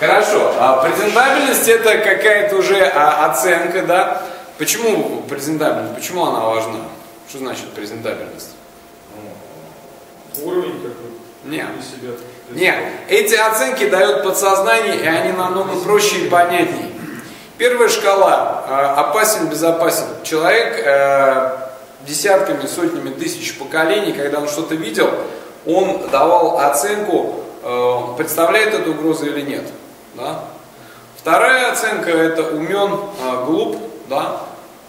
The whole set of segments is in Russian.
Хорошо. А презентабельность это какая-то уже а, оценка, да? Почему презентабельность? Почему она важна? Что значит презентабельность? Уровень какой-то. Нет. Нет, эти оценки дают подсознание, и они намного проще и понятнее. Первая шкала э, опасен, безопасен. Человек э, десятками, сотнями тысяч поколений, когда он что-то видел, он давал оценку, э, представляет эту угрозу или нет. Да? Вторая оценка это умен, э, глуп, да?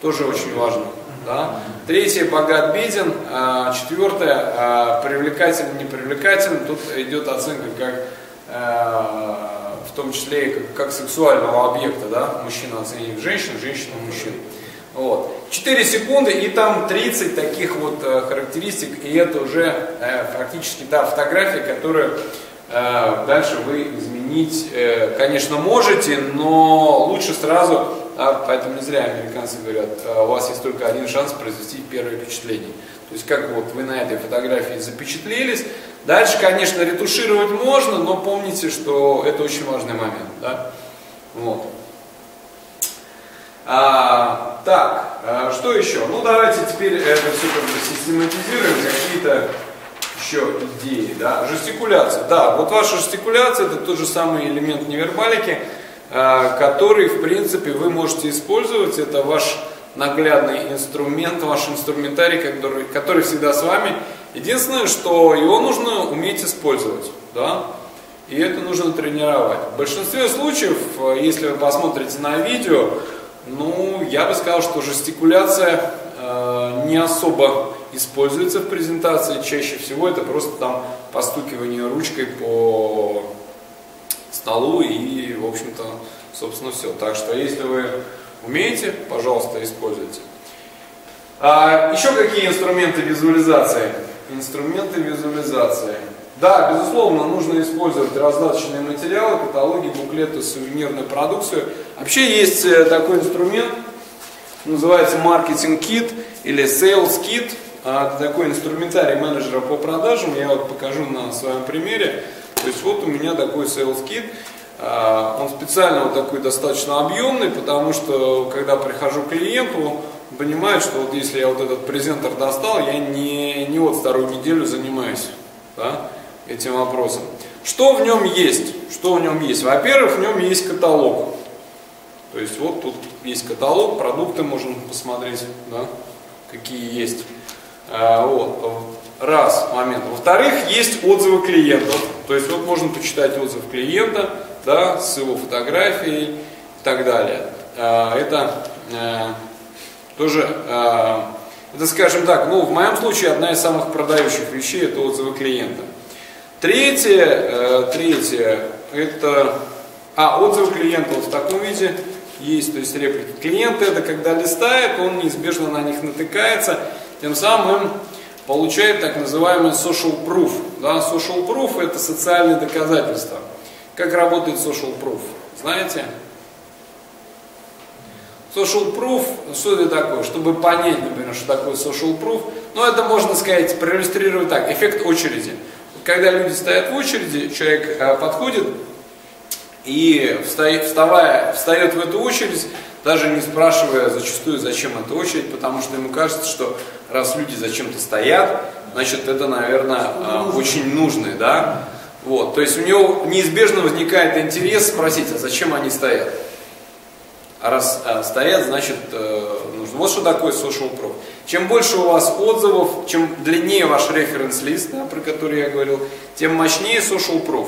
тоже очень важно. Да? Третье богат, беден. А, четвертое а, привлекателен. Тут идет оценка как а, в том числе и как, как сексуального объекта, да, мужчина оценивает женщину, женщина мужчин. Вот. 4 секунды и там 30 таких вот э, характеристик, и это уже э, фактически та фотография, которую э, дальше вы изменить, э, конечно, можете, но лучше сразу да, поэтому не зря американцы говорят, «А у вас есть только один шанс произвести первое впечатление. То есть как вот вы на этой фотографии запечатлелись. Дальше, конечно, ретушировать можно, но помните, что это очень важный момент. Да? Вот. А, так, а, что еще? Ну давайте теперь это все как бы систематизируем, какие-то еще идеи. Да? Жестикуляция. Да, вот ваша жестикуляция это тот же самый элемент невербалики. Э, который, в принципе, вы можете использовать. Это ваш наглядный инструмент, ваш инструментарий, который, который всегда с вами. Единственное, что его нужно уметь использовать. Да? И это нужно тренировать. В большинстве случаев, э, если вы посмотрите на видео, ну, я бы сказал, что жестикуляция э, не особо используется в презентации. Чаще всего это просто там постукивание ручкой по столу и, в общем-то, собственно, все. Так что, если вы умеете, пожалуйста, используйте. А, еще какие инструменты визуализации? Инструменты визуализации. Да, безусловно, нужно использовать раздаточные материалы, каталоги, буклеты, сувенирную продукцию. Вообще есть э, такой инструмент, называется маркетинг-кит или sales kit. А, такой инструментарий менеджера по продажам. Я вот покажу на своем примере. То есть вот у меня такой sales kit. А, он специально вот такой достаточно объемный, потому что когда прихожу к клиенту, понимает, что вот если я вот этот презентер достал, я не, не вот вторую неделю занимаюсь да, этим вопросом. Что в нем есть? Что в нем есть? Во-первых, в нем есть каталог. То есть вот тут есть каталог, продукты можно посмотреть, да, какие есть. А, вот. Раз момент. Во-вторых, есть отзывы клиентов. То есть вот можно почитать отзыв клиента, да, с его фотографией и так далее. А, это тоже, это скажем так, ну в моем случае одна из самых продающих вещей это отзывы клиента. Третье, э, третье, это, а, отзывы клиента вот в таком виде есть, то есть реплики. Клиента это когда листает, он неизбежно на них натыкается, тем самым получает так называемый social proof. Да, social proof это социальные доказательства. Как работает social proof? Знаете? Social proof, что это такое? Чтобы понять, например, что такое social proof, ну это можно сказать, проиллюстрировать так, эффект очереди. Когда люди стоят в очереди, человек э, подходит и вставая, встает в эту очередь, даже не спрашивая зачастую, зачем эта очередь, потому что ему кажется, что раз люди зачем-то стоят, значит это, наверное, э, очень нужно, да? Вот, то есть у него неизбежно возникает интерес спросить, а зачем они стоят? А раз а, стоят, значит э, нужно. Вот что такое social proof. Чем больше у вас отзывов, чем длиннее ваш референс-лист, да, про который я говорил, тем мощнее social proof.